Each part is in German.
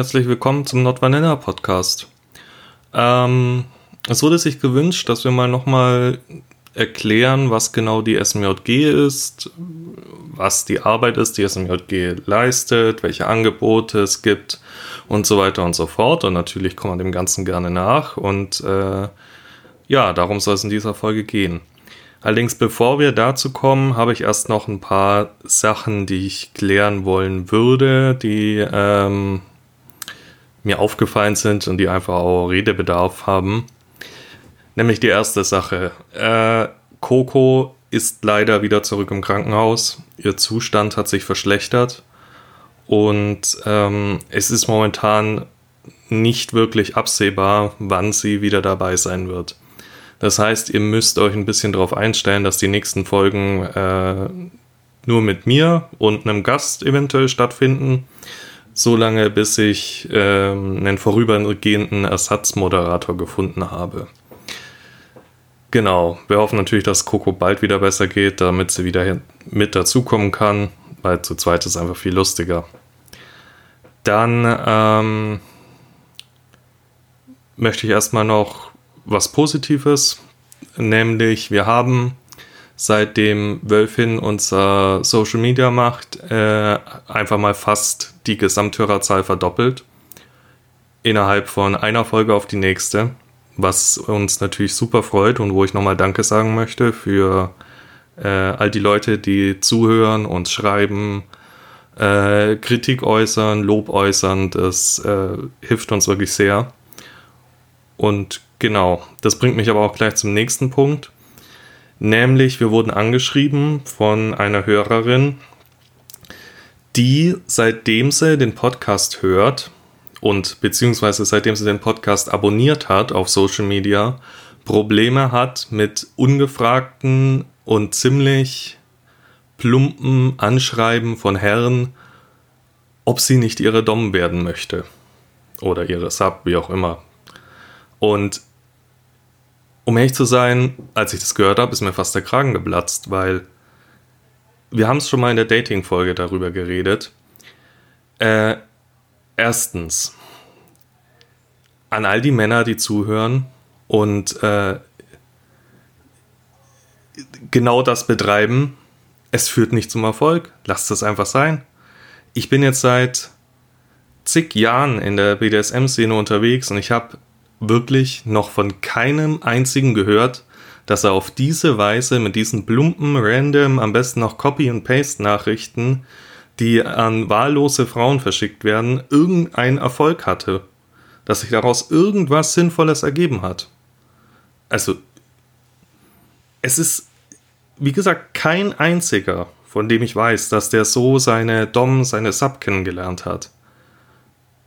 herzlich willkommen zum Not Vanilla Podcast. Ähm, es wurde sich gewünscht, dass wir mal nochmal erklären, was genau die SMJG ist, was die Arbeit ist, die SMJG leistet, welche Angebote es gibt und so weiter und so fort. Und natürlich kommen wir dem Ganzen gerne nach. Und äh, ja, darum soll es in dieser Folge gehen. Allerdings, bevor wir dazu kommen, habe ich erst noch ein paar Sachen, die ich klären wollen würde, die ähm, mir aufgefallen sind und die einfach auch Redebedarf haben. Nämlich die erste Sache. Äh, Coco ist leider wieder zurück im Krankenhaus. Ihr Zustand hat sich verschlechtert. Und ähm, es ist momentan nicht wirklich absehbar, wann sie wieder dabei sein wird. Das heißt, ihr müsst euch ein bisschen darauf einstellen, dass die nächsten Folgen äh, nur mit mir und einem Gast eventuell stattfinden so lange, bis ich ähm, einen vorübergehenden Ersatzmoderator gefunden habe. Genau, wir hoffen natürlich, dass Coco bald wieder besser geht, damit sie wieder mit dazukommen kann, weil zu zweit ist einfach viel lustiger. Dann ähm, möchte ich erstmal noch was Positives, nämlich wir haben seitdem Wölfin unser Social Media macht, äh, einfach mal fast die Gesamthörerzahl verdoppelt. Innerhalb von einer Folge auf die nächste. Was uns natürlich super freut und wo ich nochmal Danke sagen möchte für äh, all die Leute, die zuhören und schreiben, äh, Kritik äußern, Lob äußern. Das äh, hilft uns wirklich sehr. Und genau, das bringt mich aber auch gleich zum nächsten Punkt Nämlich, wir wurden angeschrieben von einer Hörerin, die seitdem sie den Podcast hört und beziehungsweise seitdem sie den Podcast abonniert hat auf Social Media, Probleme hat mit ungefragten und ziemlich plumpen Anschreiben von Herren, ob sie nicht ihre Dom werden möchte. Oder ihre Sub, wie auch immer. Und um ehrlich zu sein, als ich das gehört habe, ist mir fast der Kragen geplatzt, weil wir haben es schon mal in der Dating-Folge darüber geredet. Äh, erstens, an all die Männer, die zuhören und äh, genau das betreiben, es führt nicht zum Erfolg. Lasst es einfach sein. Ich bin jetzt seit zig Jahren in der BDSM-Szene unterwegs und ich habe wirklich noch von keinem einzigen gehört, dass er auf diese Weise mit diesen plumpen, random, am besten noch Copy- and Paste-Nachrichten, die an wahllose Frauen verschickt werden, irgendeinen Erfolg hatte. Dass sich daraus irgendwas Sinnvolles ergeben hat. Also, es ist, wie gesagt, kein einziger, von dem ich weiß, dass der so seine Dom, seine Sub kennengelernt hat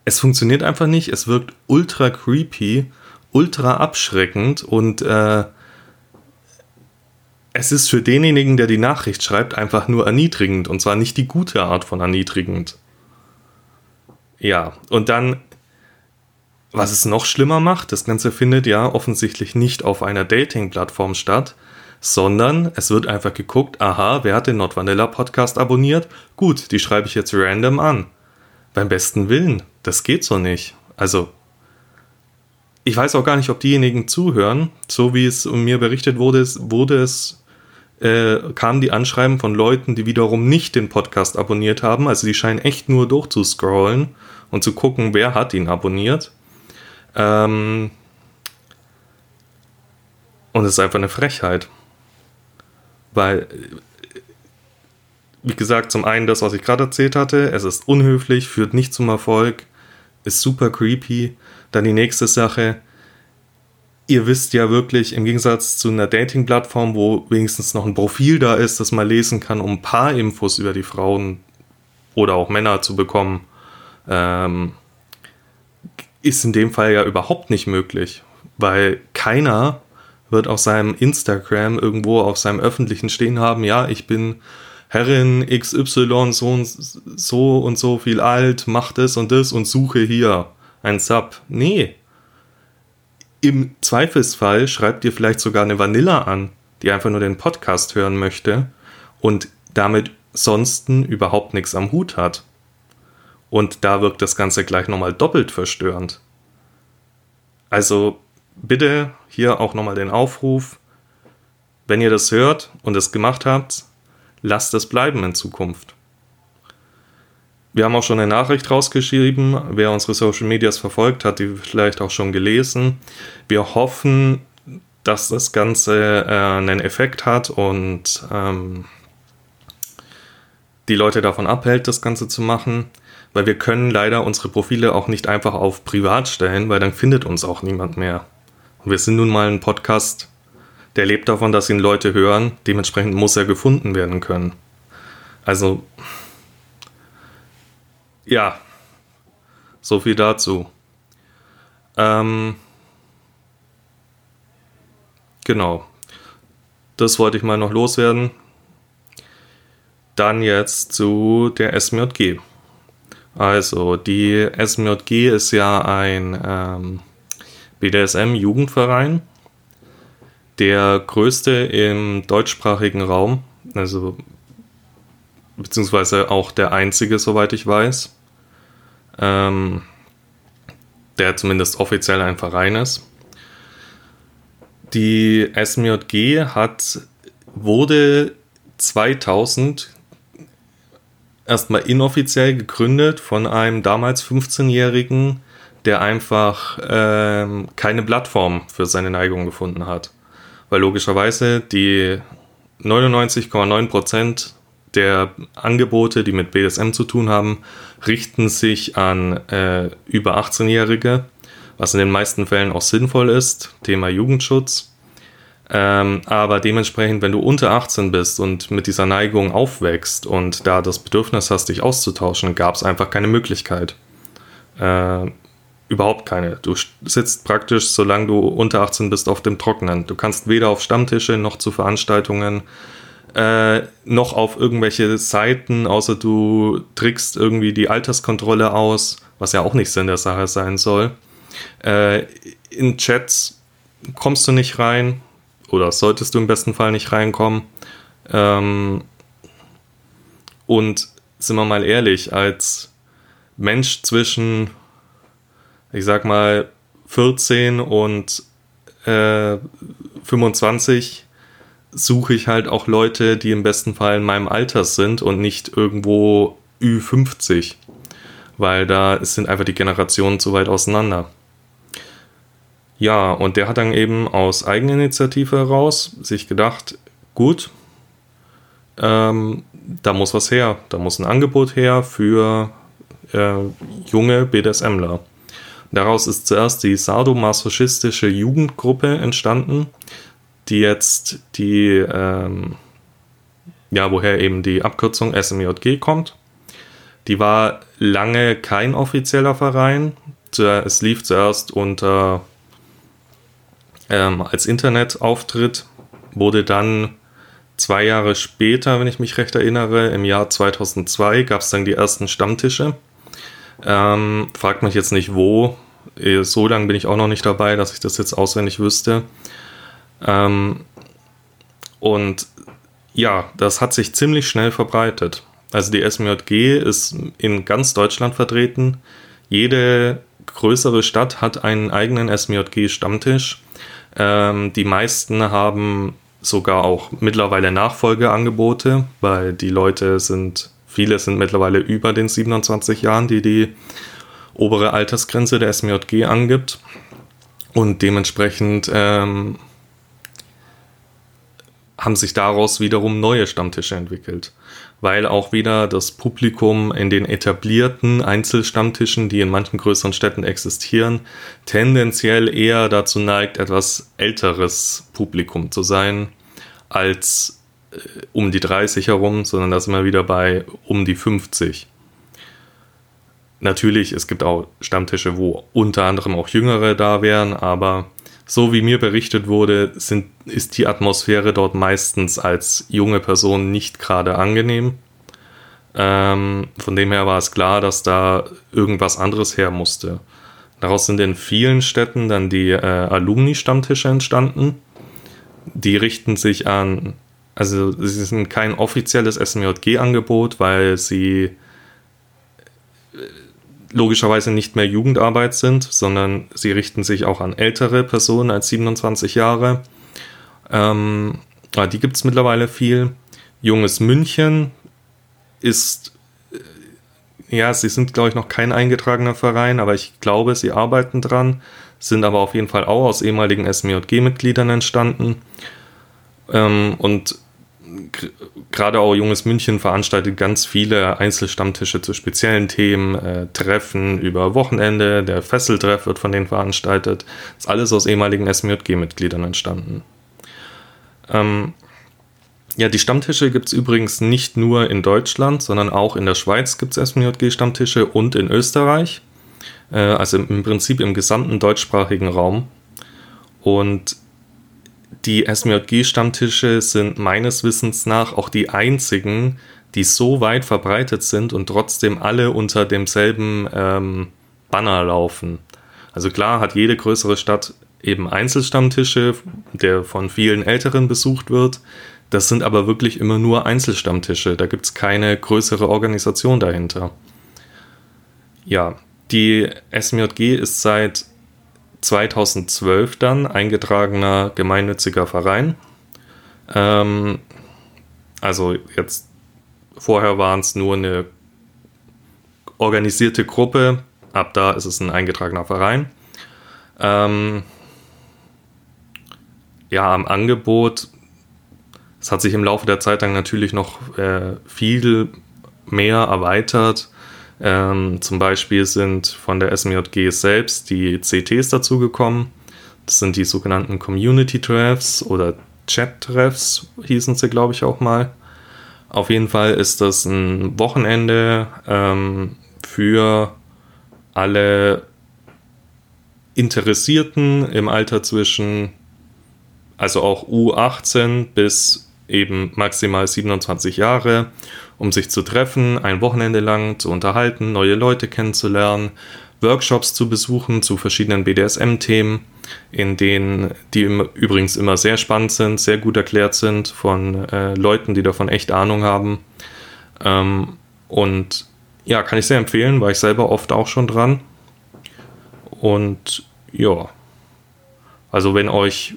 es funktioniert einfach nicht. Es wirkt ultra creepy, ultra abschreckend und äh, es ist für denjenigen, der die Nachricht schreibt, einfach nur erniedrigend und zwar nicht die gute Art von erniedrigend. Ja, und dann, was es noch schlimmer macht, das Ganze findet ja offensichtlich nicht auf einer Dating-Plattform statt, sondern es wird einfach geguckt, aha, wer hat den Not Vanilla Podcast abonniert? Gut, die schreibe ich jetzt random an. Beim besten Willen das geht so nicht. Also, ich weiß auch gar nicht, ob diejenigen zuhören. So wie es mir berichtet wurde, wurde es, äh, kamen die Anschreiben von Leuten, die wiederum nicht den Podcast abonniert haben. Also die scheinen echt nur durchzuscrollen und zu gucken, wer hat ihn abonniert. Ähm und es ist einfach eine Frechheit. Weil, wie gesagt, zum einen das, was ich gerade erzählt hatte, es ist unhöflich, führt nicht zum Erfolg ist super creepy. Dann die nächste Sache. Ihr wisst ja wirklich, im Gegensatz zu einer Dating-Plattform, wo wenigstens noch ein Profil da ist, das man lesen kann, um ein paar Infos über die Frauen oder auch Männer zu bekommen, ähm, ist in dem Fall ja überhaupt nicht möglich, weil keiner wird auf seinem Instagram irgendwo auf seinem öffentlichen stehen haben, ja, ich bin Herrin XY so und so und so viel alt, macht das und das und suche hier ein Sub. Nee. Im Zweifelsfall schreibt ihr vielleicht sogar eine Vanilla an, die einfach nur den Podcast hören möchte und damit sonst überhaupt nichts am Hut hat. Und da wirkt das Ganze gleich nochmal doppelt verstörend. Also bitte hier auch nochmal den Aufruf, wenn ihr das hört und es gemacht habt, lasst es bleiben in Zukunft. Wir haben auch schon eine Nachricht rausgeschrieben. Wer unsere Social Medias verfolgt, hat die vielleicht auch schon gelesen. Wir hoffen, dass das Ganze äh, einen Effekt hat und ähm, die Leute davon abhält, das Ganze zu machen. Weil wir können leider unsere Profile auch nicht einfach auf privat stellen, weil dann findet uns auch niemand mehr. Und wir sind nun mal ein Podcast, der lebt davon, dass ihn Leute hören. Dementsprechend muss er gefunden werden können. Also ja, so viel dazu. Ähm, genau. Das wollte ich mal noch loswerden. Dann jetzt zu der SMJG. Also, die SMJG ist ja ein ähm, BDSM-Jugendverein, der größte im deutschsprachigen Raum. Also beziehungsweise auch der einzige, soweit ich weiß, ähm, der zumindest offiziell ein Verein ist. Die SMJG hat, wurde 2000 erstmal inoffiziell gegründet von einem damals 15-Jährigen, der einfach ähm, keine Plattform für seine Neigung gefunden hat. Weil logischerweise die 99,9 Prozent der Angebote, die mit BDSM zu tun haben, richten sich an äh, über 18-Jährige, was in den meisten Fällen auch sinnvoll ist, Thema Jugendschutz. Ähm, aber dementsprechend, wenn du unter 18 bist und mit dieser Neigung aufwächst und da das Bedürfnis hast, dich auszutauschen, gab es einfach keine Möglichkeit. Äh, überhaupt keine. Du sitzt praktisch, solange du unter 18 bist, auf dem Trockenen. Du kannst weder auf Stammtische noch zu Veranstaltungen äh, noch auf irgendwelche Seiten, außer du trickst irgendwie die Alterskontrolle aus, was ja auch nicht Sinn der Sache sein soll. Äh, in Chats kommst du nicht rein oder solltest du im besten Fall nicht reinkommen. Ähm, und sind wir mal ehrlich, als Mensch zwischen, ich sag mal, 14 und äh, 25 suche ich halt auch Leute, die im besten Fall in meinem Alter sind und nicht irgendwo Ü50, weil da sind einfach die Generationen zu weit auseinander. Ja, und der hat dann eben aus Eigeninitiative heraus sich gedacht, gut, ähm, da muss was her, da muss ein Angebot her für äh, junge BDSMler. Daraus ist zuerst die sadomasochistische Jugendgruppe entstanden, die jetzt die, ähm, ja, woher eben die Abkürzung SMJG kommt. Die war lange kein offizieller Verein. Es lief zuerst unter ähm, als Internetauftritt, wurde dann zwei Jahre später, wenn ich mich recht erinnere, im Jahr 2002 gab es dann die ersten Stammtische. Ähm, fragt mich jetzt nicht wo. Eh, so lange bin ich auch noch nicht dabei, dass ich das jetzt auswendig wüsste. Ähm, und ja, das hat sich ziemlich schnell verbreitet. Also die SMJG ist in ganz Deutschland vertreten. Jede größere Stadt hat einen eigenen SMJG-Stammtisch. Ähm, die meisten haben sogar auch mittlerweile Nachfolgeangebote, weil die Leute sind, viele sind mittlerweile über den 27 Jahren, die die obere Altersgrenze der SMJG angibt. Und dementsprechend ähm, haben sich daraus wiederum neue Stammtische entwickelt, weil auch wieder das Publikum in den etablierten Einzelstammtischen, die in manchen größeren Städten existieren, tendenziell eher dazu neigt, etwas älteres Publikum zu sein als um die 30 herum, sondern das immer wieder bei um die 50. Natürlich, es gibt auch Stammtische, wo unter anderem auch Jüngere da wären, aber so wie mir berichtet wurde, sind, ist die Atmosphäre dort meistens als junge Person nicht gerade angenehm. Ähm, von dem her war es klar, dass da irgendwas anderes her musste. Daraus sind in vielen Städten dann die äh, Alumni-Stammtische entstanden. Die richten sich an, also sie sind kein offizielles SMJG-Angebot, weil sie logischerweise nicht mehr Jugendarbeit sind, sondern sie richten sich auch an ältere Personen als 27 Jahre. Ähm, die gibt es mittlerweile viel. Junges München ist, äh, ja, sie sind, glaube ich, noch kein eingetragener Verein, aber ich glaube, sie arbeiten dran, sind aber auf jeden Fall auch aus ehemaligen SMJG-Mitgliedern entstanden. Ähm, und gerade auch Junges München veranstaltet ganz viele Einzelstammtische zu speziellen Themen, äh, Treffen über Wochenende, der Fesseltreff wird von denen veranstaltet. Das ist alles aus ehemaligen SMJG-Mitgliedern entstanden. Ähm, ja, die Stammtische gibt es übrigens nicht nur in Deutschland, sondern auch in der Schweiz gibt es SMJG-Stammtische und in Österreich. Äh, also im Prinzip im gesamten deutschsprachigen Raum. Und die SMJG-Stammtische sind meines Wissens nach auch die einzigen, die so weit verbreitet sind und trotzdem alle unter demselben ähm, Banner laufen. Also klar hat jede größere Stadt eben Einzelstammtische, der von vielen Älteren besucht wird. Das sind aber wirklich immer nur Einzelstammtische. Da gibt es keine größere Organisation dahinter. Ja, die SMJG ist seit 2012 dann eingetragener gemeinnütziger Verein. Ähm, also jetzt vorher waren es nur eine organisierte Gruppe, ab da ist es ein eingetragener Verein. Ähm, ja, am Angebot, es hat sich im Laufe der Zeit dann natürlich noch äh, viel mehr erweitert. Ähm, zum Beispiel sind von der SMJG selbst die CTs dazugekommen. Das sind die sogenannten Community Treffs oder Chat Treffs, hießen sie, glaube ich, auch mal. Auf jeden Fall ist das ein Wochenende ähm, für alle Interessierten im Alter zwischen, also auch U18 bis eben maximal 27 Jahre, um sich zu treffen, ein Wochenende lang zu unterhalten, neue Leute kennenzulernen, Workshops zu besuchen zu verschiedenen BDSM-Themen, in denen die übrigens immer sehr spannend sind, sehr gut erklärt sind von äh, Leuten, die davon echt Ahnung haben. Ähm, und ja, kann ich sehr empfehlen, war ich selber oft auch schon dran. Und ja, also wenn euch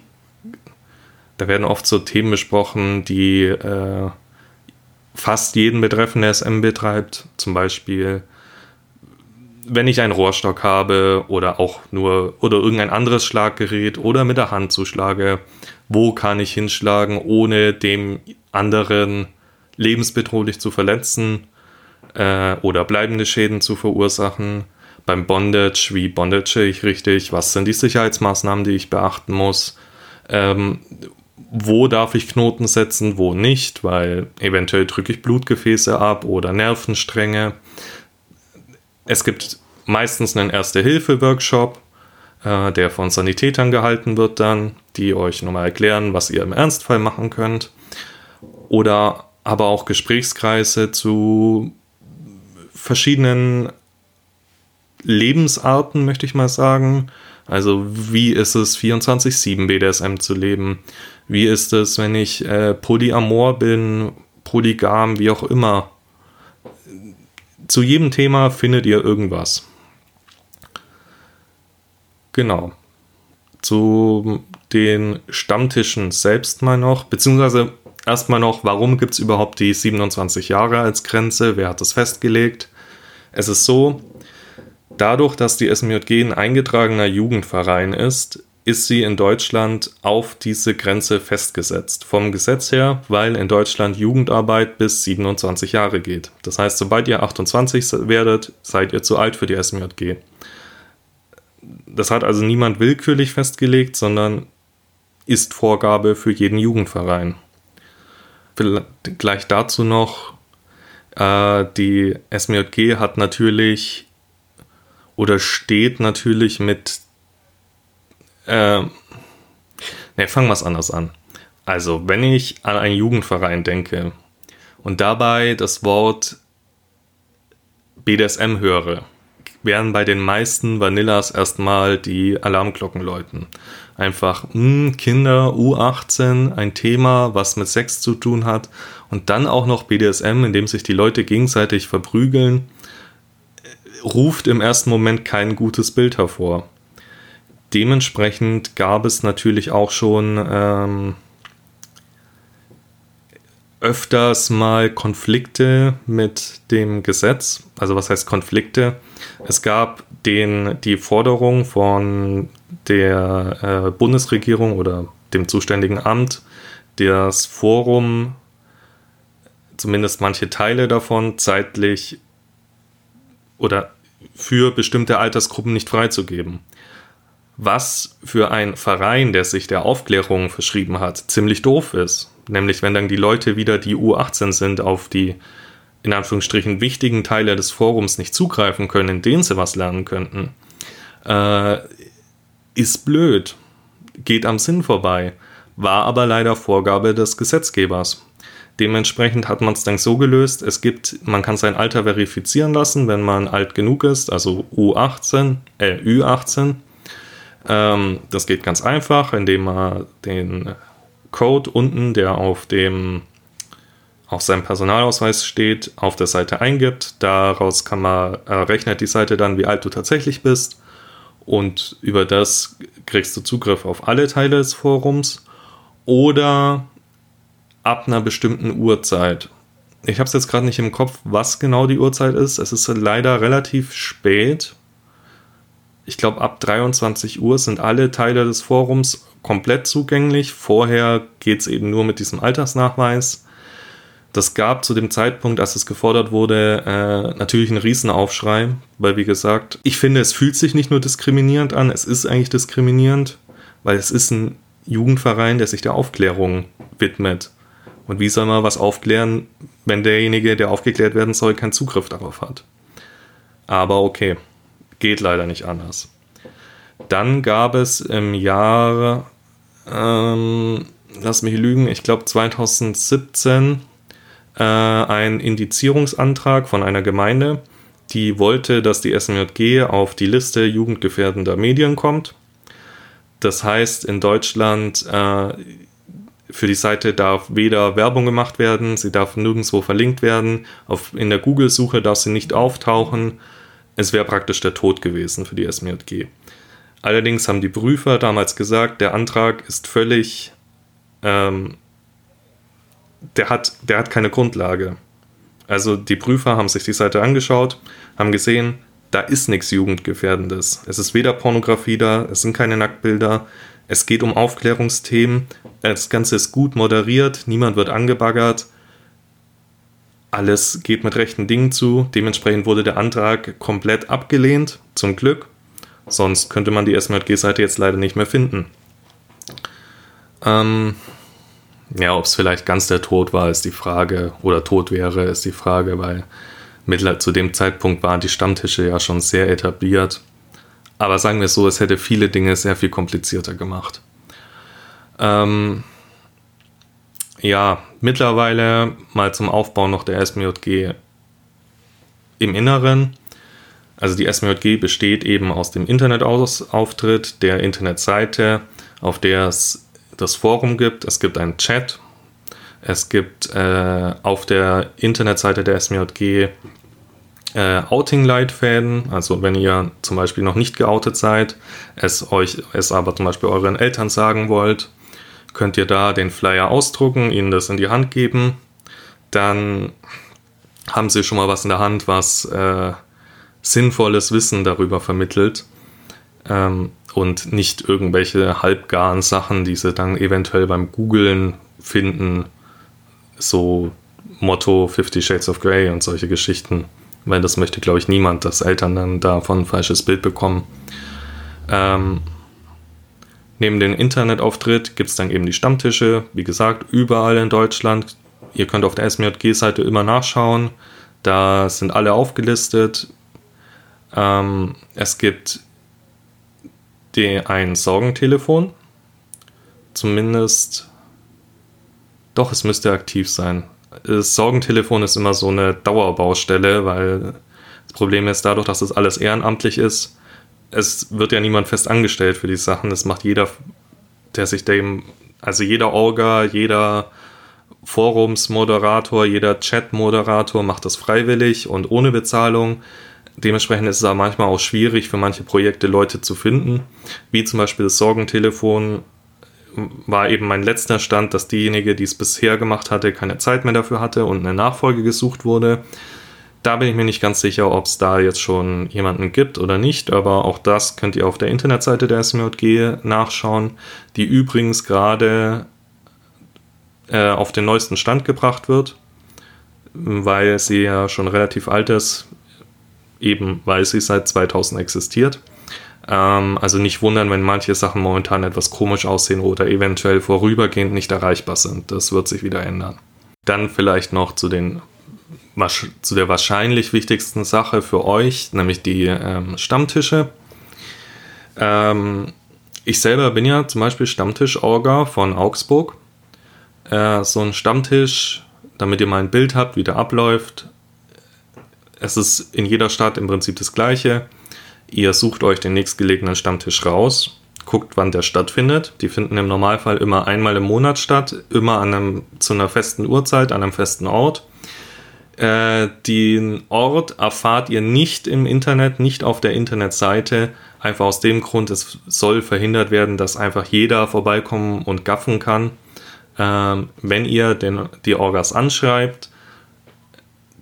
da werden oft so Themen besprochen, die äh, fast jeden betreffen, der SM betreibt. Zum Beispiel, wenn ich einen Rohrstock habe oder auch nur oder irgendein anderes Schlaggerät oder mit der Hand zuschlage, wo kann ich hinschlagen, ohne dem anderen lebensbedrohlich zu verletzen äh, oder bleibende Schäden zu verursachen. Beim Bondage, wie bondage ich richtig, was sind die Sicherheitsmaßnahmen, die ich beachten muss, ähm, wo darf ich Knoten setzen, wo nicht, weil eventuell drücke ich Blutgefäße ab oder Nervenstränge. Es gibt meistens einen Erste-Hilfe-Workshop, äh, der von Sanitätern gehalten wird dann, die euch nochmal erklären, was ihr im Ernstfall machen könnt. Oder aber auch Gesprächskreise zu verschiedenen Lebensarten, möchte ich mal sagen. Also wie ist es 24-7 BDSM zu leben? Wie ist es, wenn ich äh, polyamor bin, polygam, wie auch immer? Zu jedem Thema findet ihr irgendwas. Genau. Zu den Stammtischen selbst mal noch, beziehungsweise erstmal noch, warum gibt es überhaupt die 27 Jahre als Grenze? Wer hat das festgelegt? Es ist so, dadurch, dass die SMJG ein eingetragener Jugendverein ist, ist sie in Deutschland auf diese Grenze festgesetzt. Vom Gesetz her, weil in Deutschland Jugendarbeit bis 27 Jahre geht. Das heißt, sobald ihr 28 werdet, seid ihr zu alt für die SMJG. Das hat also niemand willkürlich festgelegt, sondern ist Vorgabe für jeden Jugendverein. Gleich dazu noch, äh, die SMJG hat natürlich oder steht natürlich mit äh, ne, fangen wir es anders an. Also, wenn ich an einen Jugendverein denke und dabei das Wort BDSM höre, werden bei den meisten Vanillas erstmal die Alarmglocken läuten. Einfach mh, hm, Kinder U18, ein Thema, was mit Sex zu tun hat und dann auch noch BDSM, in dem sich die Leute gegenseitig verprügeln ruft im ersten Moment kein gutes Bild hervor. Dementsprechend gab es natürlich auch schon ähm, öfters mal Konflikte mit dem Gesetz. Also was heißt Konflikte? Es gab den, die Forderung von der äh, Bundesregierung oder dem zuständigen Amt, das Forum, zumindest manche Teile davon, zeitlich oder für bestimmte Altersgruppen nicht freizugeben. Was für ein Verein, der sich der Aufklärung verschrieben hat, ziemlich doof ist. Nämlich, wenn dann die Leute wieder, die U18 sind, auf die in Anführungsstrichen wichtigen Teile des Forums nicht zugreifen können, in denen sie was lernen könnten, äh, ist blöd, geht am Sinn vorbei, war aber leider Vorgabe des Gesetzgebers. Dementsprechend hat man es dann so gelöst, es gibt, man kann sein Alter verifizieren lassen, wenn man alt genug ist, also U18, äh, Ü18. Ähm, das geht ganz einfach, indem man den Code unten, der auf dem auf seinem Personalausweis steht, auf der Seite eingibt. Daraus kann man äh, rechnet die Seite dann, wie alt du tatsächlich bist. Und über das kriegst du Zugriff auf alle Teile des Forums. Oder ab einer bestimmten Uhrzeit. Ich habe es jetzt gerade nicht im Kopf, was genau die Uhrzeit ist. Es ist leider relativ spät. Ich glaube, ab 23 Uhr sind alle Teile des Forums komplett zugänglich. Vorher geht es eben nur mit diesem Altersnachweis. Das gab zu dem Zeitpunkt, als es gefordert wurde, äh, natürlich einen Riesenaufschrei, weil wie gesagt, ich finde, es fühlt sich nicht nur diskriminierend an, es ist eigentlich diskriminierend, weil es ist ein Jugendverein, der sich der Aufklärung widmet. Und wie soll man was aufklären, wenn derjenige, der aufgeklärt werden soll, keinen Zugriff darauf hat? Aber okay, geht leider nicht anders. Dann gab es im Jahr, ähm, lass mich lügen, ich glaube 2017 äh, ein Indizierungsantrag von einer Gemeinde, die wollte, dass die SMJG auf die Liste jugendgefährdender Medien kommt. Das heißt, in Deutschland äh, für die Seite darf weder Werbung gemacht werden, sie darf nirgendwo verlinkt werden, auf, in der Google-Suche darf sie nicht auftauchen. Es wäre praktisch der Tod gewesen für die SMJG. Allerdings haben die Prüfer damals gesagt, der Antrag ist völlig ähm, der hat, der hat keine Grundlage. Also die Prüfer haben sich die Seite angeschaut, haben gesehen, da ist nichts Jugendgefährdendes. Es ist weder Pornografie da, es sind keine Nacktbilder, es geht um Aufklärungsthemen, das Ganze ist gut moderiert, niemand wird angebaggert, alles geht mit rechten Dingen zu. Dementsprechend wurde der Antrag komplett abgelehnt, zum Glück. Sonst könnte man die SMJG-Seite jetzt leider nicht mehr finden. Ähm, ja, ob es vielleicht ganz der Tod war, ist die Frage, oder tot wäre, ist die Frage, weil mittler zu dem Zeitpunkt waren die Stammtische ja schon sehr etabliert. Aber sagen wir es so, es hätte viele Dinge sehr viel komplizierter gemacht. Ähm, ja, mittlerweile mal zum Aufbau noch der SMJG im Inneren. Also die SMJG besteht eben aus dem Internetauftritt, der Internetseite, auf der es das Forum gibt, es gibt einen Chat, es gibt äh, auf der Internetseite der SMJG äh, Outing-Leitfäden, also wenn ihr zum Beispiel noch nicht geoutet seid, es euch es aber zum Beispiel euren Eltern sagen wollt, könnt ihr da den Flyer ausdrucken, ihnen das in die Hand geben, dann haben sie schon mal was in der Hand, was äh, sinnvolles Wissen darüber vermittelt. Ähm, und nicht irgendwelche halbgaren Sachen, die sie dann eventuell beim Googlen finden. So Motto Fifty Shades of Grey und solche Geschichten. Weil das möchte, glaube ich, niemand, dass Eltern dann davon ein falsches Bild bekommen. Ähm, neben dem Internetauftritt gibt es dann eben die Stammtische. Wie gesagt, überall in Deutschland. Ihr könnt auf der SMJG-Seite immer nachschauen. Da sind alle aufgelistet. Ähm, es gibt die, ein Sorgentelefon. Zumindest. Doch, es müsste aktiv sein. Das Sorgentelefon ist immer so eine Dauerbaustelle, weil das Problem ist, dadurch, dass es das alles ehrenamtlich ist, es wird ja niemand fest angestellt für die Sachen. Das macht jeder, der sich dem, also jeder Orga, jeder Forumsmoderator, jeder Chatmoderator macht das freiwillig und ohne Bezahlung. dementsprechend ist es aber manchmal auch schwierig für manche Projekte Leute zu finden, wie zum Beispiel das Sorgentelefon war eben mein letzter Stand, dass diejenige, die es bisher gemacht hatte, keine Zeit mehr dafür hatte und eine Nachfolge gesucht wurde. Da bin ich mir nicht ganz sicher, ob es da jetzt schon jemanden gibt oder nicht, aber auch das könnt ihr auf der Internetseite der SMJG nachschauen, die übrigens gerade äh, auf den neuesten Stand gebracht wird, weil sie ja schon relativ alt ist, eben weil sie seit 2000 existiert. Ähm, also nicht wundern, wenn manche Sachen momentan etwas komisch aussehen oder eventuell vorübergehend nicht erreichbar sind. Das wird sich wieder ändern. Dann vielleicht noch zu, den, zu der wahrscheinlich wichtigsten Sache für euch, nämlich die ähm, Stammtische. Ähm, ich selber bin ja zum Beispiel Stammtisch-Orga von Augsburg. Äh, so ein Stammtisch, damit ihr mal ein Bild habt, wie der abläuft. Es ist in jeder Stadt im Prinzip das gleiche. Ihr sucht euch den nächstgelegenen Stammtisch raus, guckt, wann der stattfindet. Die finden im Normalfall immer einmal im Monat statt, immer an einem, zu einer festen Uhrzeit, an einem festen Ort. Äh, den Ort erfahrt ihr nicht im Internet, nicht auf der Internetseite. Einfach aus dem Grund, es soll verhindert werden, dass einfach jeder vorbeikommen und gaffen kann. Ähm, wenn ihr den, die Orgas anschreibt,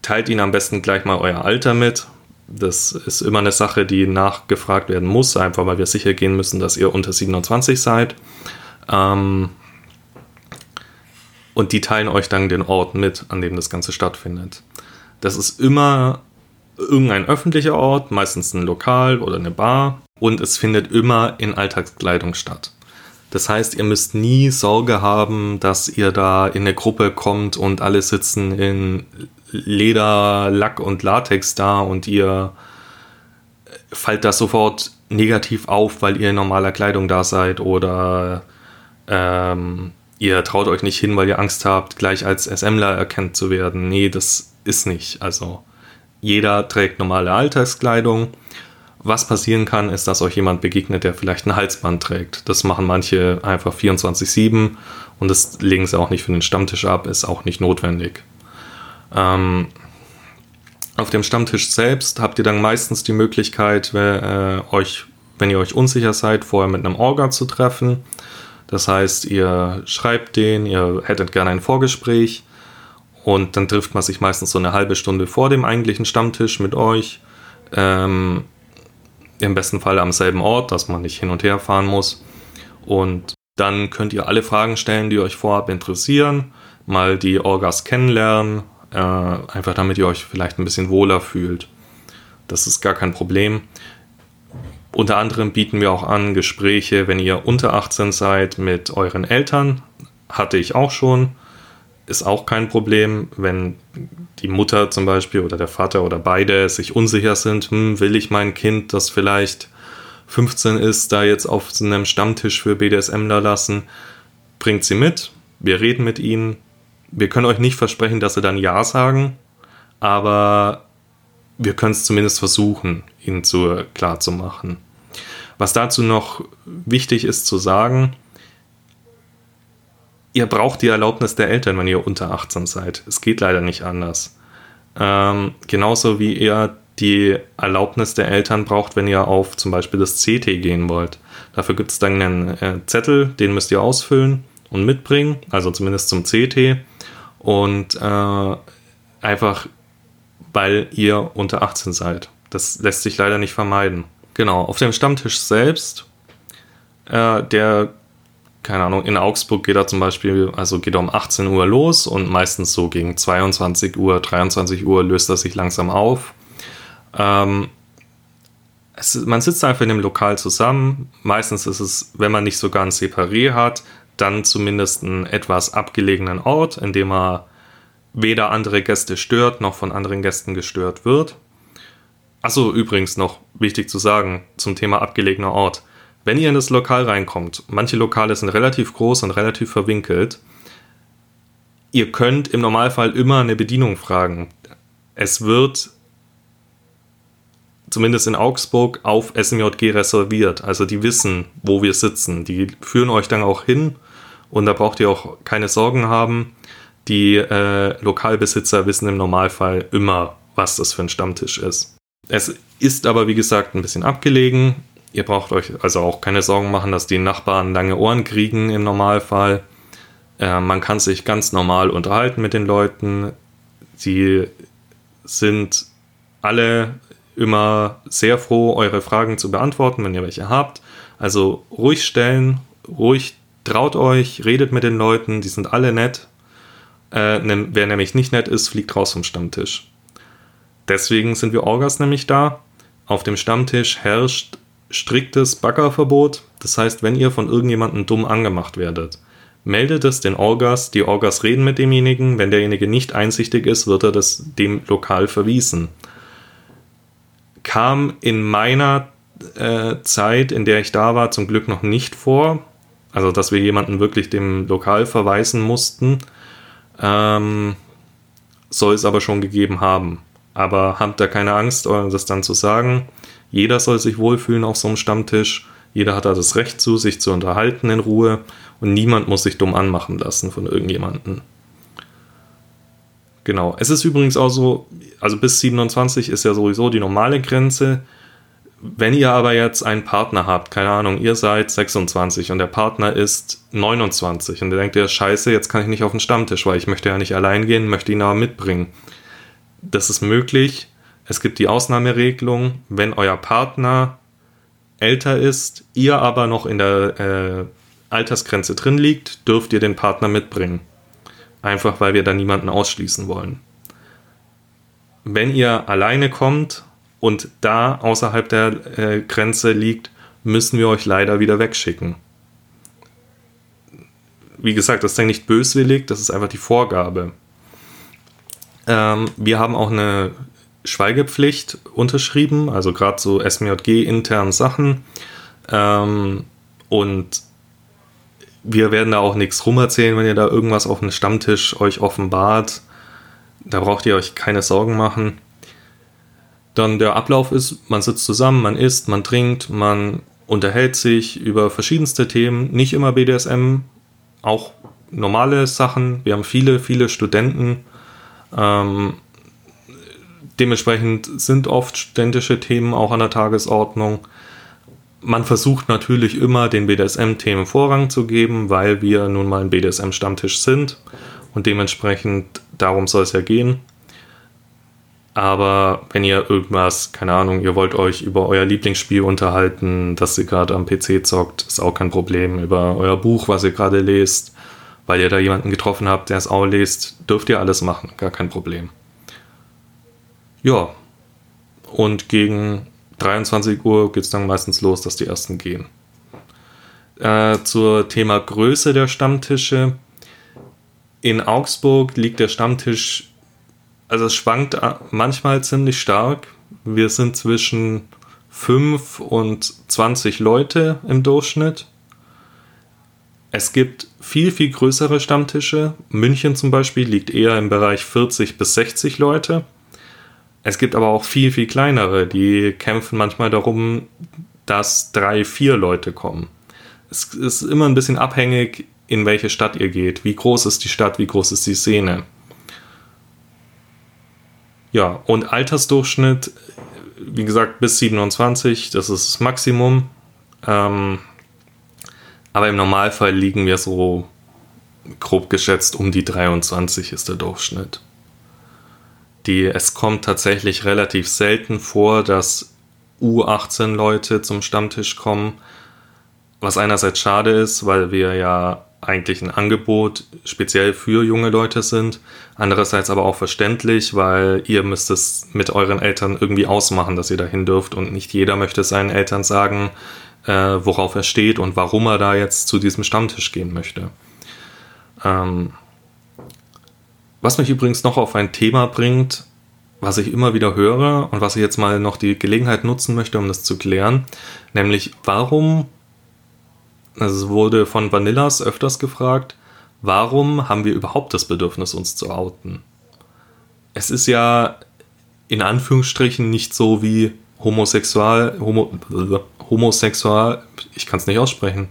teilt ihnen am besten gleich mal euer Alter mit, das ist immer eine Sache, die nachgefragt werden muss, einfach weil wir sicher gehen müssen, dass ihr unter 27 seid. Ähm, und die teilen euch dann den Ort mit, an dem das Ganze stattfindet. Das ist immer irgendein öffentlicher Ort, meistens ein Lokal oder eine Bar. Und es findet immer in Alltagskleidung statt. Das heißt, ihr müsst nie Sorge haben, dass ihr da in eine Gruppe kommt und alle sitzen in Leder, Lack und Latex da und ihr fallt das sofort negativ auf, weil ihr in normaler Kleidung da seid oder ähm, ihr traut euch nicht hin, weil ihr Angst habt, gleich als SMler erkannt zu werden. Nee, das ist nicht. Also jeder trägt normale Alltagskleidung. Was passieren kann, ist, dass euch jemand begegnet, der vielleicht ein Halsband trägt. Das machen manche einfach 24-7 und das legen sie auch nicht für den Stammtisch ab, ist auch nicht notwendig. Ähm, auf dem Stammtisch selbst habt ihr dann meistens die Möglichkeit, äh, euch, wenn ihr euch unsicher seid, vorher mit einem Orga zu treffen. Das heißt, ihr schreibt den, ihr hättet gerne ein Vorgespräch und dann trifft man sich meistens so eine halbe Stunde vor dem eigentlichen Stammtisch mit euch. Ähm, Im besten Fall am selben Ort, dass man nicht hin und her fahren muss. Und dann könnt ihr alle Fragen stellen, die euch vorab interessieren, mal die Orgas kennenlernen, äh, einfach damit ihr euch vielleicht ein bisschen wohler fühlt. Das ist gar kein Problem. Unter anderem bieten wir auch an Gespräche, wenn ihr unter 18 seid, mit euren Eltern. Hatte ich auch schon. Ist auch kein Problem, wenn die Mutter zum Beispiel oder der Vater oder beide sich unsicher sind, hm, will ich mein Kind, das vielleicht 15 ist, da jetzt auf einem Stammtisch für BDSMler lassen, bringt sie mit. Wir reden mit ihnen, wir können euch nicht versprechen, dass sie dann Ja sagen, aber wir können es zumindest versuchen, ihnen zu, klar zu machen. Was dazu noch wichtig ist zu sagen, ihr braucht die Erlaubnis der Eltern, wenn ihr unter 18 seid. Es geht leider nicht anders. Ähm, genauso wie ihr die Erlaubnis der Eltern braucht, wenn ihr auf zum Beispiel das CT gehen wollt. Dafür gibt es dann einen äh, Zettel, den müsst ihr ausfüllen und mitbringen, also zumindest zum CT und äh, einfach weil ihr unter 18 seid. Das lässt sich leider nicht vermeiden. Genau, auf dem Stammtisch selbst, äh, der, keine Ahnung, in Augsburg geht er zum Beispiel, also geht er um 18 Uhr los und meistens so gegen 22 Uhr, 23 Uhr löst er sich langsam auf. Ähm, es, man sitzt einfach in dem Lokal zusammen. Meistens ist es, wenn man nicht sogar ein Separé hat, dann zumindest einen etwas abgelegenen Ort, in dem er weder andere Gäste stört, noch von anderen Gästen gestört wird. Achso, übrigens noch wichtig zu sagen zum Thema abgelegener Ort. Wenn ihr in das Lokal reinkommt, manche Lokale sind relativ groß und relativ verwinkelt, ihr könnt im Normalfall immer eine Bedienung fragen. Es wird zumindest in Augsburg auf SMJG reserviert. Also die wissen, wo wir sitzen. Die führen euch dann auch hin und da braucht ihr auch keine Sorgen haben. Die äh, Lokalbesitzer wissen im Normalfall immer, was das für ein Stammtisch ist. Es ist aber, wie gesagt, ein bisschen abgelegen. Ihr braucht euch also auch keine Sorgen machen, dass die Nachbarn lange Ohren kriegen im Normalfall. Äh, man kann sich ganz normal unterhalten mit den Leuten. Sie sind alle immer sehr froh, eure Fragen zu beantworten, wenn ihr welche habt. Also ruhig stellen, ruhig traut euch, redet mit den Leuten, die sind alle nett. Äh, ne, wer nämlich nicht nett ist, fliegt raus vom Stammtisch. Deswegen sind wir Orgas nämlich da. Auf dem Stammtisch herrscht striktes Baggerverbot. Das heißt, wenn ihr von irgendjemandem dumm angemacht werdet, meldet es den Orgas. Die Orgas reden mit demjenigen. Wenn derjenige nicht einsichtig ist, wird er das dem Lokal verwiesen. Kam in meiner äh, Zeit, in der ich da war, zum Glück noch nicht vor. Also, dass wir jemanden wirklich dem Lokal verweisen mussten. Ähm, soll es aber schon gegeben haben. Aber habt da keine Angst, das dann zu sagen. Jeder soll sich wohlfühlen auf so einem Stammtisch. Jeder hat da das Recht zu, sich zu unterhalten in Ruhe. Und niemand muss sich dumm anmachen lassen von irgendjemandem. Genau. Es ist übrigens auch so, also bis 27 ist ja sowieso die normale Grenze. Wenn ihr aber jetzt einen Partner habt, keine Ahnung, ihr seid 26 und der Partner ist 29 und ihr denkt ihr, scheiße, jetzt kann ich nicht auf den Stammtisch, weil ich möchte ja nicht allein gehen, möchte ihn aber mitbringen. Das ist möglich. Es gibt die Ausnahmeregelung, wenn euer Partner älter ist, ihr aber noch in der äh, Altersgrenze drin liegt, dürft ihr den Partner mitbringen. Einfach weil wir da niemanden ausschließen wollen. Wenn ihr alleine kommt und da außerhalb der äh, Grenze liegt, müssen wir euch leider wieder wegschicken. Wie gesagt, das ist ja nicht böswillig, das ist einfach die Vorgabe. Ähm, wir haben auch eine Schweigepflicht unterschrieben, also gerade so SMJG-internen Sachen. Ähm, und wir werden da auch nichts rumerzählen, wenn ihr da irgendwas auf dem Stammtisch euch offenbart. Da braucht ihr euch keine Sorgen machen. Dann der Ablauf ist, man sitzt zusammen, man isst, man trinkt, man unterhält sich über verschiedenste Themen, nicht immer BDSM, auch normale Sachen. Wir haben viele, viele Studenten. Ähm, dementsprechend sind oft studentische Themen auch an der Tagesordnung. Man versucht natürlich immer den BDSM-Themen Vorrang zu geben, weil wir nun mal ein BDSM-Stammtisch sind und dementsprechend darum soll es ja gehen. Aber wenn ihr irgendwas, keine Ahnung, ihr wollt euch über euer Lieblingsspiel unterhalten, das ihr gerade am PC zockt, ist auch kein Problem. Über euer Buch, was ihr gerade lest, weil ihr da jemanden getroffen habt, der es auch liest, dürft ihr alles machen, gar kein Problem. Ja, und gegen 23 Uhr geht es dann meistens los, dass die ersten gehen. Äh, zur Thema Größe der Stammtische. In Augsburg liegt der Stammtisch also es schwankt manchmal ziemlich stark. Wir sind zwischen 5 und 20 Leute im Durchschnitt. Es gibt viel, viel größere Stammtische. München zum Beispiel liegt eher im Bereich 40 bis 60 Leute. Es gibt aber auch viel, viel kleinere, die kämpfen manchmal darum, dass drei, vier Leute kommen. Es ist immer ein bisschen abhängig, in welche Stadt ihr geht. Wie groß ist die Stadt, wie groß ist die Szene. Ja, und Altersdurchschnitt, wie gesagt, bis 27, das ist das Maximum. Ähm, aber im Normalfall liegen wir so grob geschätzt um die 23 ist der Durchschnitt. Die, es kommt tatsächlich relativ selten vor, dass U18 Leute zum Stammtisch kommen, was einerseits schade ist, weil wir ja eigentlich ein Angebot speziell für junge Leute sind. Andererseits aber auch verständlich, weil ihr müsst es mit euren Eltern irgendwie ausmachen, dass ihr dahin dürft und nicht jeder möchte seinen Eltern sagen, äh, worauf er steht und warum er da jetzt zu diesem Stammtisch gehen möchte. Ähm, was mich übrigens noch auf ein Thema bringt, was ich immer wieder höre und was ich jetzt mal noch die Gelegenheit nutzen möchte, um das zu klären, nämlich warum also es wurde von Vanillas öfters gefragt, warum haben wir überhaupt das Bedürfnis, uns zu outen? Es ist ja in Anführungsstrichen nicht so wie homosexual, homo, homosexual, ich kann es nicht aussprechen,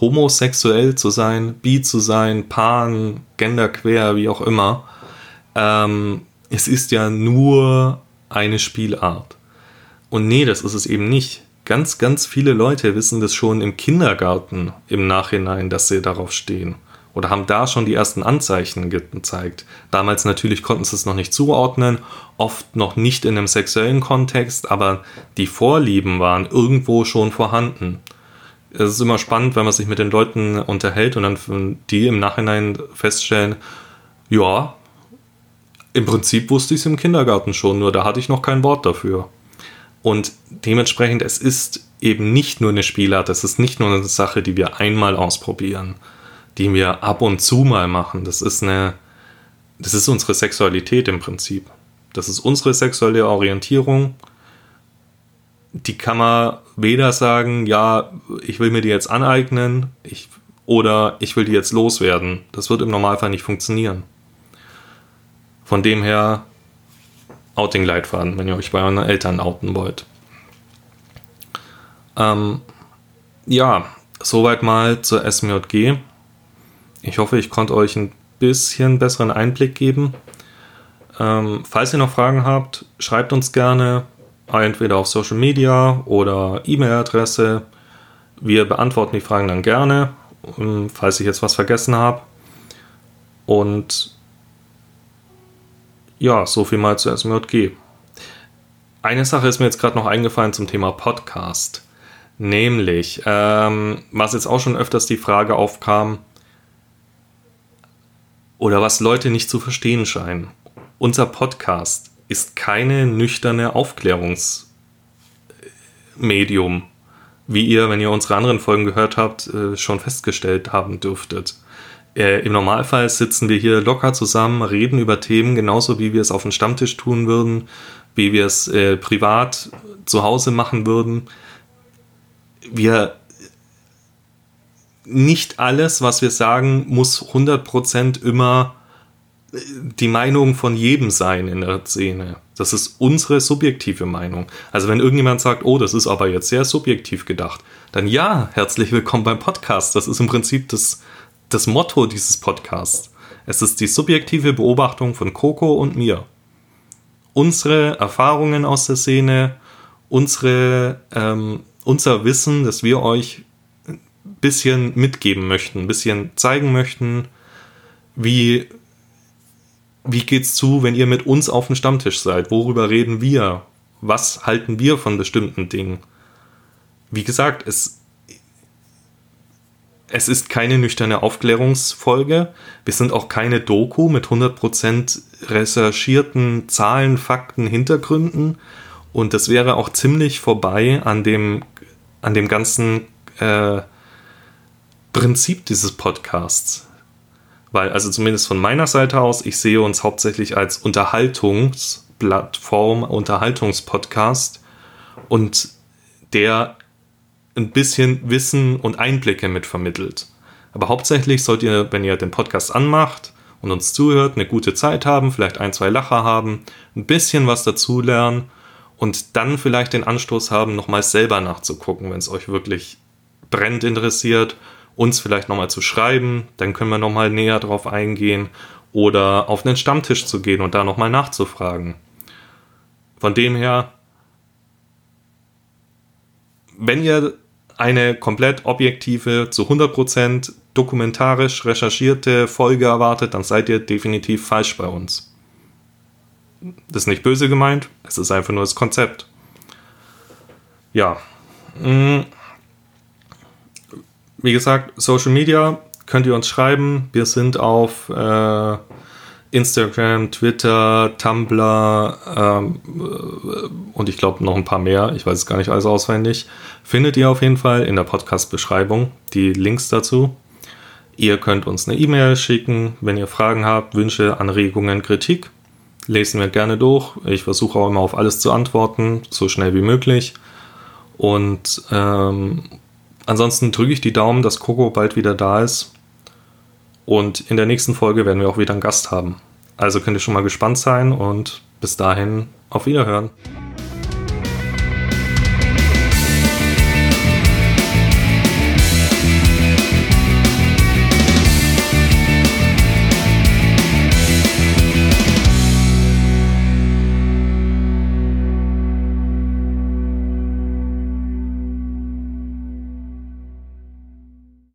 homosexuell zu sein, bi zu sein, pan, genderquer, wie auch immer. Ähm, es ist ja nur eine Spielart. Und nee, das ist es eben nicht. Ganz, ganz viele Leute wissen das schon im Kindergarten im Nachhinein, dass sie darauf stehen. Oder haben da schon die ersten Anzeichen gezeigt. Damals natürlich konnten sie es noch nicht zuordnen, oft noch nicht in einem sexuellen Kontext, aber die Vorlieben waren irgendwo schon vorhanden. Es ist immer spannend, wenn man sich mit den Leuten unterhält und dann die im Nachhinein feststellen, ja, im Prinzip wusste ich es im Kindergarten schon, nur da hatte ich noch kein Wort dafür. Und dementsprechend, es ist eben nicht nur eine Spielart, es ist nicht nur eine Sache, die wir einmal ausprobieren, die wir ab und zu mal machen. Das ist eine, das ist unsere Sexualität im Prinzip. Das ist unsere sexuelle Orientierung. Die kann man weder sagen, ja, ich will mir die jetzt aneignen, ich, oder ich will die jetzt loswerden. Das wird im Normalfall nicht funktionieren. Von dem her Outing-Leitfaden, wenn ihr euch bei euren Eltern outen wollt. Ähm, ja, soweit mal zur SMJG. Ich hoffe, ich konnte euch ein bisschen besseren Einblick geben. Ähm, falls ihr noch Fragen habt, schreibt uns gerne entweder auf Social Media oder E-Mail-Adresse. Wir beantworten die Fragen dann gerne, ähm, falls ich jetzt was vergessen habe. Und ja, so viel mal zu SMJG. Eine Sache ist mir jetzt gerade noch eingefallen zum Thema Podcast. Nämlich, ähm, was jetzt auch schon öfters die Frage aufkam, oder was Leute nicht zu verstehen scheinen. Unser Podcast ist keine nüchterne Aufklärungsmedium, wie ihr, wenn ihr unsere anderen Folgen gehört habt, äh, schon festgestellt haben dürftet. Äh, Im Normalfall sitzen wir hier locker zusammen, reden über Themen, genauso wie wir es auf dem Stammtisch tun würden, wie wir es äh, privat zu Hause machen würden. Wir nicht alles, was wir sagen, muss 100% immer äh, die Meinung von jedem sein in der Szene. Das ist unsere subjektive Meinung. Also wenn irgendjemand sagt, oh, das ist aber jetzt sehr subjektiv gedacht, dann ja, herzlich willkommen beim Podcast. Das ist im Prinzip das, das Motto dieses Podcasts. Es ist die subjektive Beobachtung von Coco und mir. Unsere Erfahrungen aus der Szene, unsere, ähm, unser Wissen, das wir euch ein bisschen mitgeben möchten, ein bisschen zeigen möchten, wie, wie geht's zu, wenn ihr mit uns auf dem Stammtisch seid? Worüber reden wir? Was halten wir von bestimmten Dingen? Wie gesagt, es es ist keine nüchterne Aufklärungsfolge. Wir sind auch keine Doku mit 100% recherchierten Zahlen, Fakten, Hintergründen. Und das wäre auch ziemlich vorbei an dem, an dem ganzen äh, Prinzip dieses Podcasts. Weil, also zumindest von meiner Seite aus, ich sehe uns hauptsächlich als Unterhaltungsplattform, Unterhaltungspodcast und der ein bisschen Wissen und Einblicke mit vermittelt. Aber hauptsächlich sollt ihr, wenn ihr den Podcast anmacht und uns zuhört, eine gute Zeit haben, vielleicht ein, zwei Lacher haben, ein bisschen was dazulernen und dann vielleicht den Anstoß haben, nochmal selber nachzugucken, wenn es euch wirklich brennend interessiert, uns vielleicht nochmal zu schreiben, dann können wir nochmal näher drauf eingehen oder auf einen Stammtisch zu gehen und da nochmal nachzufragen. Von dem her, wenn ihr eine komplett objektive, zu 100% dokumentarisch recherchierte Folge erwartet, dann seid ihr definitiv falsch bei uns. Das ist nicht böse gemeint, es ist einfach nur das Konzept. Ja. Mm. Wie gesagt, Social Media könnt ihr uns schreiben. Wir sind auf äh, Instagram, Twitter, Tumblr ähm, und ich glaube noch ein paar mehr. Ich weiß es gar nicht alles auswendig. Findet ihr auf jeden Fall in der Podcast-Beschreibung die Links dazu. Ihr könnt uns eine E-Mail schicken, wenn ihr Fragen habt, Wünsche, Anregungen, Kritik. Lesen wir gerne durch. Ich versuche auch immer auf alles zu antworten, so schnell wie möglich. Und ähm, ansonsten drücke ich die Daumen, dass Coco bald wieder da ist. Und in der nächsten Folge werden wir auch wieder einen Gast haben. Also könnt ihr schon mal gespannt sein und bis dahin auf Wiederhören.